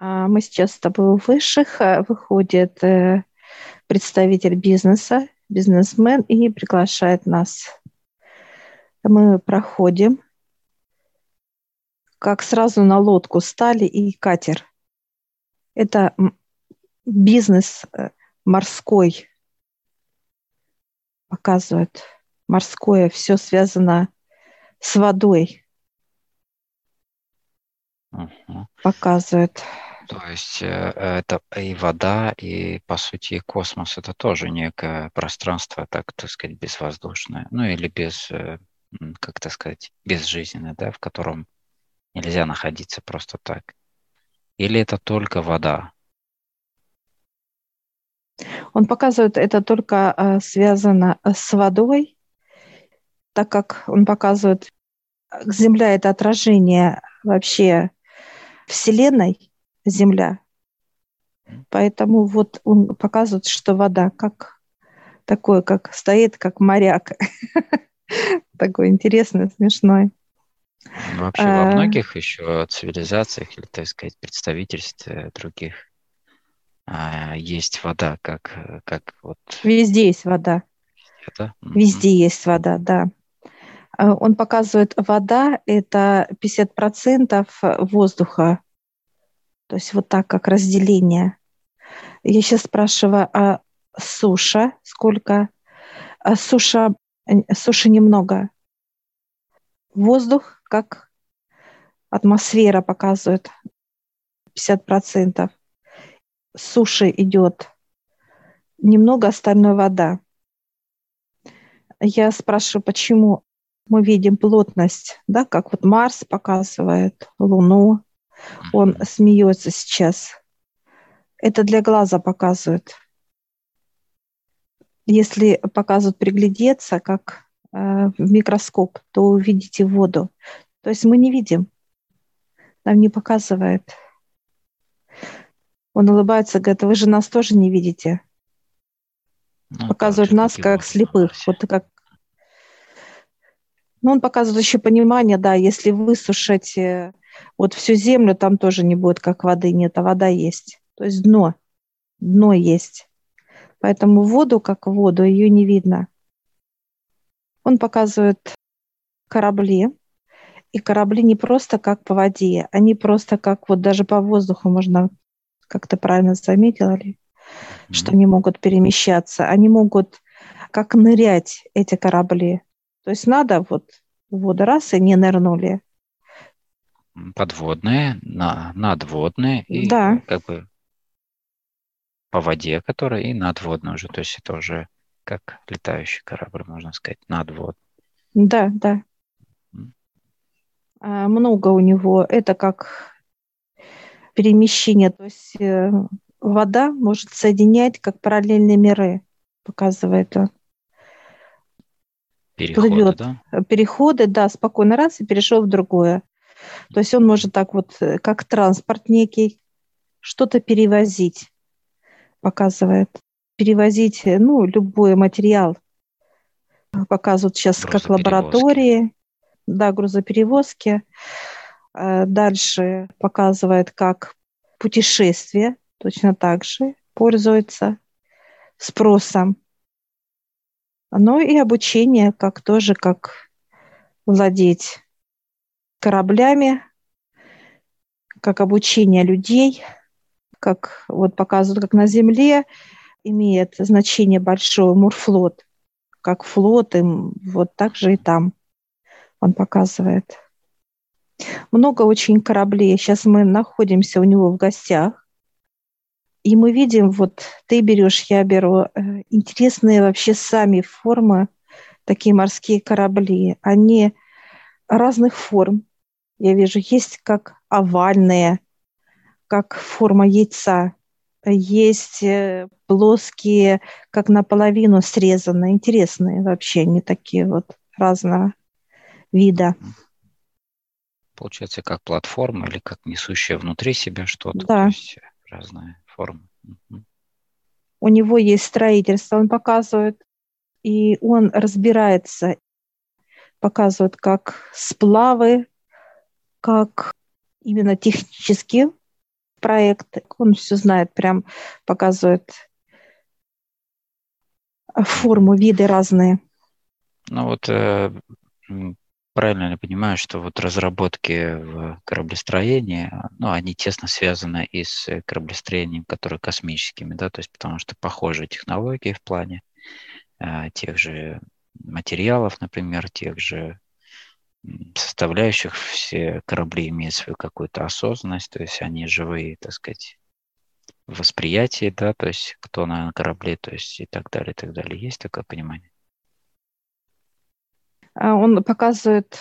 А мы сейчас с тобой у высших. Э, выходит э, представитель бизнеса, бизнесмен, и приглашает нас. Мы проходим, как сразу на лодку стали и катер. Это бизнес э, морской показывает. Морское, все связано с водой. Угу. Показывает. То есть э, это и вода, и, по сути, космос. Это тоже некое пространство, так, так сказать, безвоздушное. Ну, или без, э, как так сказать, безжизненное, да, в котором нельзя находиться просто так. Или это только вода? Он показывает, это только э, связано с водой, так как он показывает, Земля – это отражение вообще Вселенной, Земля. Поэтому вот он показывает, что вода как такое, как стоит, как моряк. Такой интересный, смешной. Вообще во а. многих еще цивилизациях или, так сказать, представительстве других а, есть вода, как, как вот... Везде есть вода. Это? Везде есть вода, да. А, он показывает, вода – это 50% воздуха, то есть вот так, как разделение. Я сейчас спрашиваю, а суша сколько? А суша, суши немного. Воздух, как атмосфера показывает, 50%. Суши идет немного, остальное вода. Я спрашиваю, почему мы видим плотность, да, как вот Марс показывает, Луну, он смеется сейчас. Это для глаза показывают. Если показывают приглядеться, как э, в микроскоп, то увидите воду. То есть мы не видим. Нам не показывает. Он улыбается, говорит, вы же нас тоже не видите. Ну, показывает нас как слепых. Вот как ну, он показывает еще понимание, да, если высушить э, вот всю землю там тоже не будет как воды, нет, а вода есть. То есть дно, дно есть. Поэтому воду как воду, ее не видно. Он показывает корабли, и корабли не просто как по воде, они просто как вот даже по воздуху можно, как ты правильно заметила mm-hmm. что они могут перемещаться, они могут как нырять, эти корабли. То есть надо вот в воду раз и не нырнули, подводные, на, надводные и да. как бы по воде, которая и надводная уже. То есть это уже как летающий корабль, можно сказать, надвод. Да, да. А, много у него. Это как перемещение. То есть э, вода может соединять как параллельные миры, показывает он. Переходы, Плывет. да? Переходы, да, спокойно раз и перешел в другое. То есть он может так вот, э, как транспорт некий, что-то перевозить, показывает. Перевозить, э, ну, любой материал. Показывают сейчас как лаборатории, да, грузоперевозки. Э, дальше показывает, как путешествие точно так же пользуется спросом. Ну и обучение, как тоже, как владеть кораблями, как обучение людей, как вот показывают, как на Земле имеет значение большое морфлот, как флот, и вот так же и там он показывает. Много очень кораблей. Сейчас мы находимся у него в гостях, и мы видим, вот ты берешь, я беру, э, интересные вообще сами формы, такие морские корабли. Они разных форм, я вижу, есть как овальные, как форма яйца, есть э, плоские, как наполовину срезанные, интересные вообще, не такие вот разного вида. Получается, как платформа или как несущая внутри себя что-то. Да. То есть разные формы. У него есть строительство, он показывает, и он разбирается, показывает, как сплавы, как именно технически проект, он все знает, прям показывает форму, виды разные. Ну вот э, правильно я понимаю, что вот разработки в кораблестроении, ну, они тесно связаны и с кораблестроением, которые космическими, да, то есть потому что похожие технологии в плане э, тех же материалов, например, тех же составляющих, все корабли имеют свою какую-то осознанность, то есть они живые, так сказать, восприятие, да, то есть кто на корабле, то есть и так далее, и так далее. Есть такое понимание? А он показывает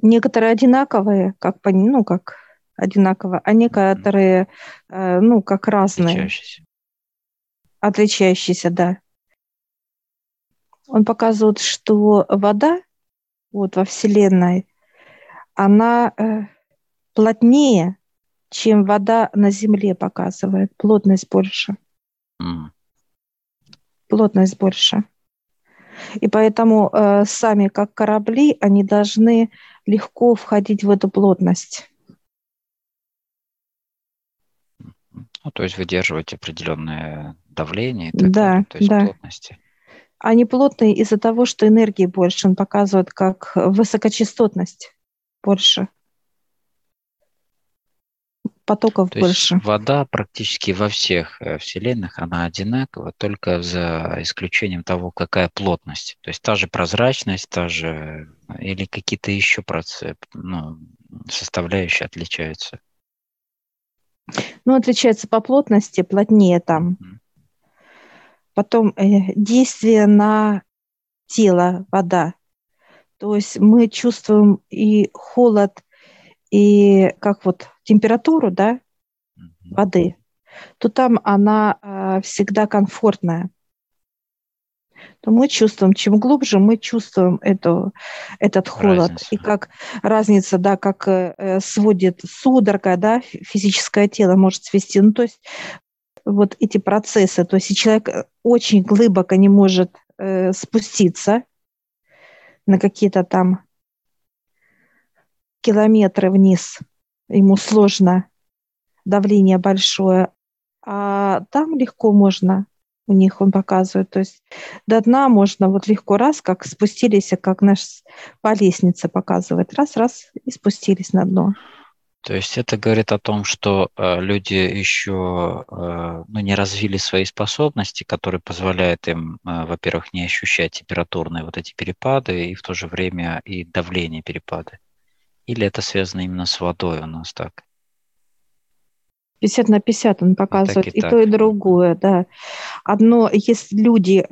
некоторые одинаковые, как ну как одинаково, а некоторые mm-hmm. ну как разные. Отличающиеся. Отличающиеся, да. Он показывает, что вода вот во Вселенной, она э, плотнее, чем вода на Земле показывает. Плотность больше. Mm. Плотность больше. И поэтому э, сами, как корабли, они должны легко входить в эту плотность. Ну, то есть выдерживать определенное давление и так да, далее, то есть да. плотности. Они плотные из-за того, что энергии больше. Он показывает как высокочастотность больше. Потоков То больше. Есть вода практически во всех э, вселенных, она одинакова, только за исключением того, какая плотность. То есть та же прозрачность, та же или какие-то еще процессы, ну, составляющие отличаются. Ну, отличается по плотности, плотнее там. Mm-hmm. Потом э, действие на тело, вода. То есть мы чувствуем и холод, и как вот температуру, да, воды, то там она э, всегда комфортная. То мы чувствуем, чем глубже мы чувствуем эту, этот холод. Разница. И как разница, да, как э, сводит судорога, да, физическое тело может свести. Ну, то есть вот эти процессы. То есть человек э, очень глубоко не может э, спуститься на какие-то там километры вниз, ему сложно, давление большое, а там легко можно у них он показывает. То есть до дна можно вот легко раз, как спустились, как наш по лестнице показывает, раз-раз и спустились на дно. То есть это говорит о том, что э, люди еще э, ну, не развили свои способности, которые позволяют им, э, во-первых, не ощущать температурные вот эти перепады и в то же время и давление перепады. Или это связано именно с водой у нас так? 50 на 50 он показывает, и, так, и, и так. то, и другое, да. Одно, если люди,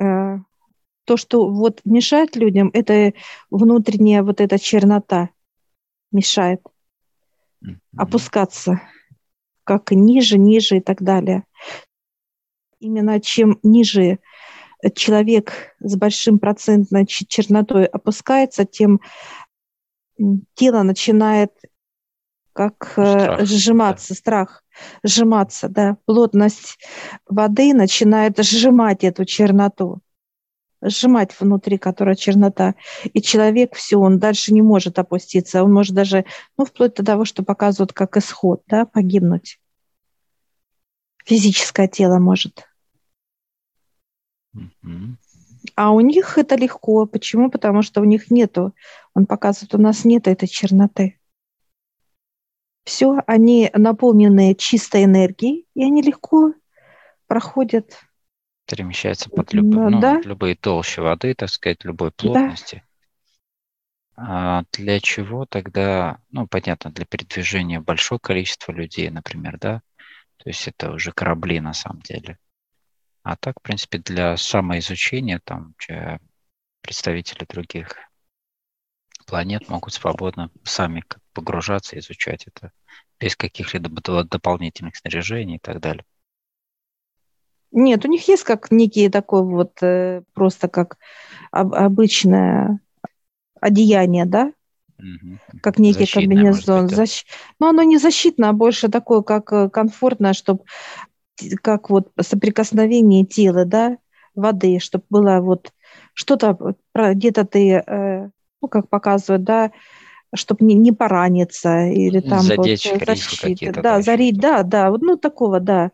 то, что вот мешает людям, это внутренняя вот эта чернота мешает. Опускаться, как ниже, ниже и так далее. Именно чем ниже человек с большим процентной чернотой опускается, тем тело начинает как э, страх, сжиматься, да. страх, сжиматься, да, плотность воды начинает сжимать эту черноту сжимать внутри, которая чернота. И человек все, он дальше не может опуститься. Он может даже, ну, вплоть до того, что показывают как исход, да, погибнуть. Физическое тело может. А у них это легко. Почему? Потому что у них нету, он показывает, у нас нет этой черноты. Все, они наполнены чистой энергией, и они легко проходят перемещается под люб... ну, да. любые толщи воды, так сказать, любой плотности. Да. А для чего тогда, ну, понятно, для передвижения большого количества людей, например, да? То есть это уже корабли на самом деле. А так, в принципе, для самоизучения там представители других планет могут свободно сами погружаться, изучать это без каких-либо дополнительных снаряжений и так далее. Нет, у них есть как некие такое вот э, просто как об, обычное одеяние, да? Угу. Как некий защитное, комбинезон. Быть, да? Защ... Но оно не защитное, а больше такое, как э, комфортное, чтобы как вот соприкосновение тела, да, воды, чтобы было вот что-то где-то ты, э, ну, как показывают, да, чтобы не, не пораниться или там Задечь вот, защита. Да, да, зарить, да, да, вот ну такого, да,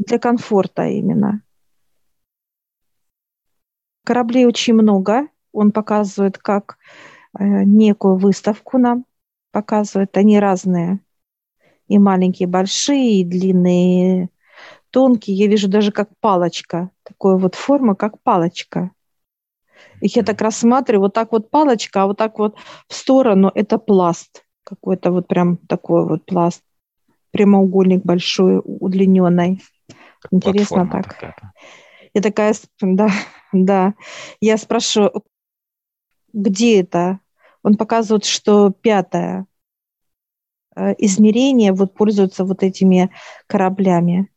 для комфорта именно. Кораблей очень много. Он показывает как э, некую выставку нам, показывает. Они разные. И маленькие, и большие, и длинные, и тонкие. Я вижу даже как палочка. Такая вот форма, как палочка. Их я так рассматриваю, вот так вот палочка, а вот так вот в сторону это пласт. Какой-то вот прям такой вот пласт. Прямоугольник большой, удлиненный. Интересно так. такая. Я такая, да, да. Я спрашиваю, где это? Он показывает, что пятое э, измерение вот пользуется вот этими кораблями.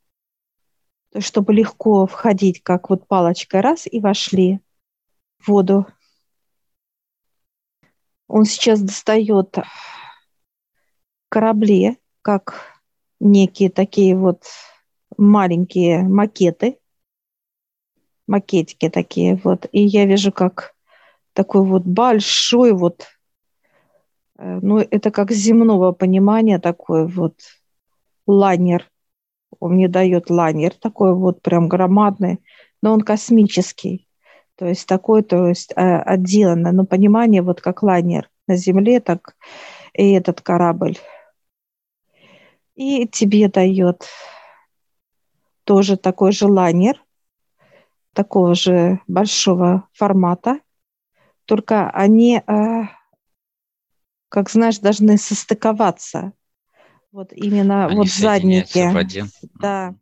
Чтобы легко входить, как вот палочкой раз и вошли в воду. Он сейчас достает корабли, как некие такие вот маленькие макеты, макетики такие вот. И я вижу, как такой вот большой вот, э, ну, это как земного понимания такой вот лайнер. Он мне дает лайнер такой вот прям громадный, но он космический. То есть такой, то есть э, отделанный, но понимание вот как лайнер на Земле, так и этот корабль. И тебе дает тоже такой же лайнер, такого же большого формата, только они, э, как знаешь, должны состыковаться. Вот именно Они вот задники. в один. Да.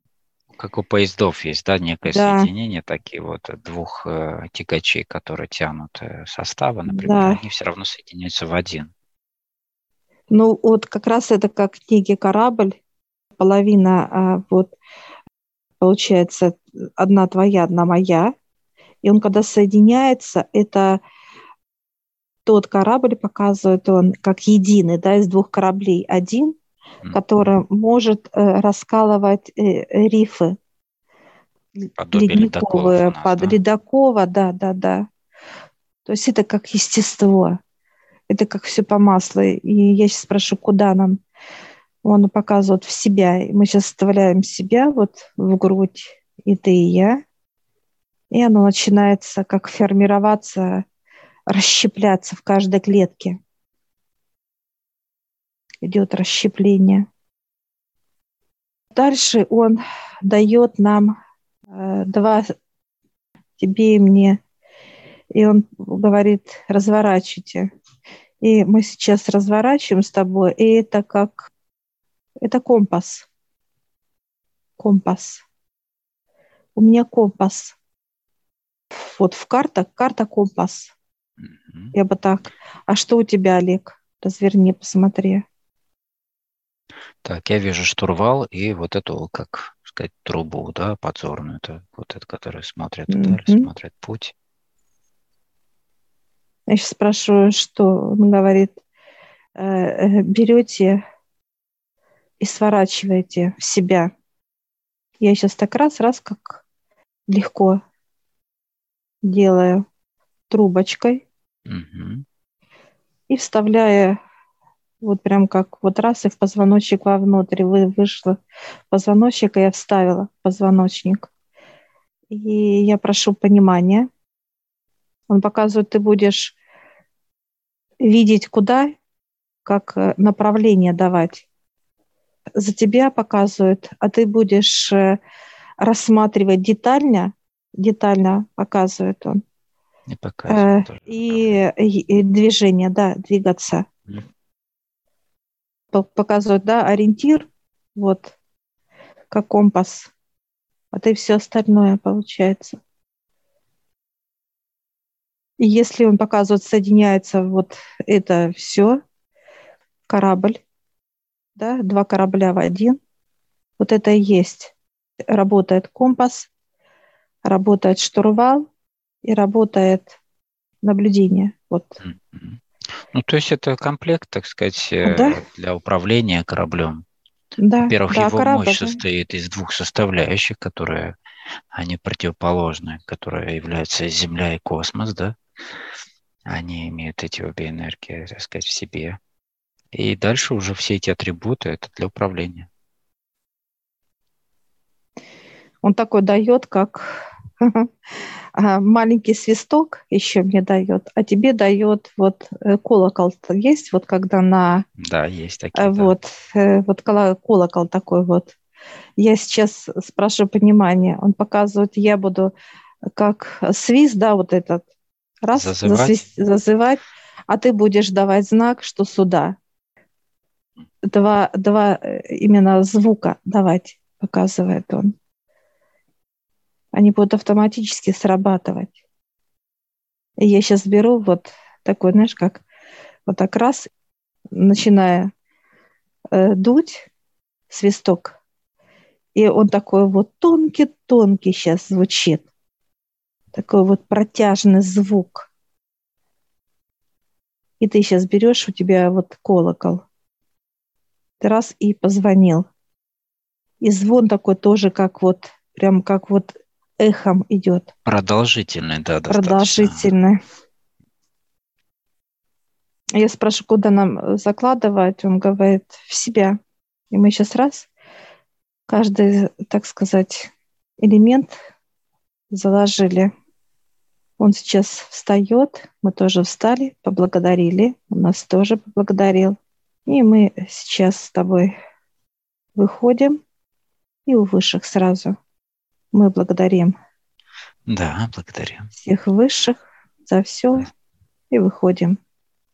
Как у поездов есть, да, некое Да. соединение, такие вот двух э, тягачей, которые тянут э, составы, например, Да. они все равно соединяются в один. ну вот как раз это как некий корабль, половина а, вот получается одна твоя, одна моя, и он когда соединяется, это тот корабль показывает он как единый, да, из двух кораблей один, М. который может э, раскалывать э, рифы Подобие у ледниковые нас, под да? ледокова, да, да, да. То есть это как естество, это как все по маслу. И я сейчас спрошу, куда нам? Он показывает в себя. Мы сейчас вставляем себя вот в грудь, и ты, и я. И оно начинается как формироваться, расщепляться в каждой клетке. Идет расщепление. Дальше он дает нам э, два тебе и мне. И он говорит, разворачивайте. И мы сейчас разворачиваем с тобой, и это как, это компас. Компас. У меня компас. Вот в картах, карта компас. Мгм. Я бы так. А что у тебя, Олег? Разверни, посмотри. Так, я вижу штурвал и вот эту, как сказать, трубу, да, подзорную, это вот это, которая смотрит вдаль, Мгм. смотрит путь. Я сейчас спрашиваю, что он говорит. э, э, берете и сворачиваете в себя. Я сейчас так раз, раз, как легко делаю трубочкой Мгм. и вставляя вот прям как вот раз и в позвоночник вовнутрь вы, вышло позвоночник, и я вставила позвоночник. И я прошу понимания. Он показывает, ты будешь видеть куда, как э, направление давать. За тебя показывают, а ты будешь э, рассматривать детально, детально показывает он, И Э, показывает тоже и, и- и движение, да, двигаться. Мгм. По- Показывает, да, ориентир, вот, как компас, а ты все остальное получается. И если он показывает, соединяется вот это все, корабль, да, два корабля в один, вот это и есть. Работает компас, работает штурвал и работает наблюдение. Вот. Ну, то есть это комплект, так сказать, э, Да. для управления кораблем. Да, Во-первых, да, его корабль, мощь да. состоит из двух составляющих, которые они противоположны, которые являются Земля и космос, да. Они имеют эти обе энергии, так сказать, в себе. И дальше уже все эти атрибуты – это для управления. Он такой дает, как а, маленький свисток еще мне дает, а тебе дает вот э, колокол есть, вот когда на... Да, есть такие. Вот, да. вот э, колокол такой вот. Я сейчас спрашиваю понимание. Он показывает, я буду как свист, да, вот этот, раз, зазывать. Засвист, зазывать, а ты будешь давать знак, что сюда. Два, два э, именно звука давать, показывает он. Они будут автоматически срабатывать. И я сейчас беру вот такой, знаешь, как вот так раз, начиная э, дуть свисток, и он такой вот тонкий-тонкий сейчас звучит. Такой вот протяжный звук. И ты сейчас берешь, у тебя вот колокол. Ты раз и позвонил. И звон такой тоже, как вот, прям как вот эхом идет. Продолжительный, да, достаточно. Продолжительный. Я спрашиваю, куда нам закладывать? Он говорит, в себя. И мы сейчас раз каждый, так сказать, элемент заложили. Он сейчас встает, мы тоже встали, поблагодарили, он нас тоже поблагодарил. И мы сейчас с тобой выходим и у высших сразу. Мы благодарим. Да, благодарим. Всех высших за все и выходим.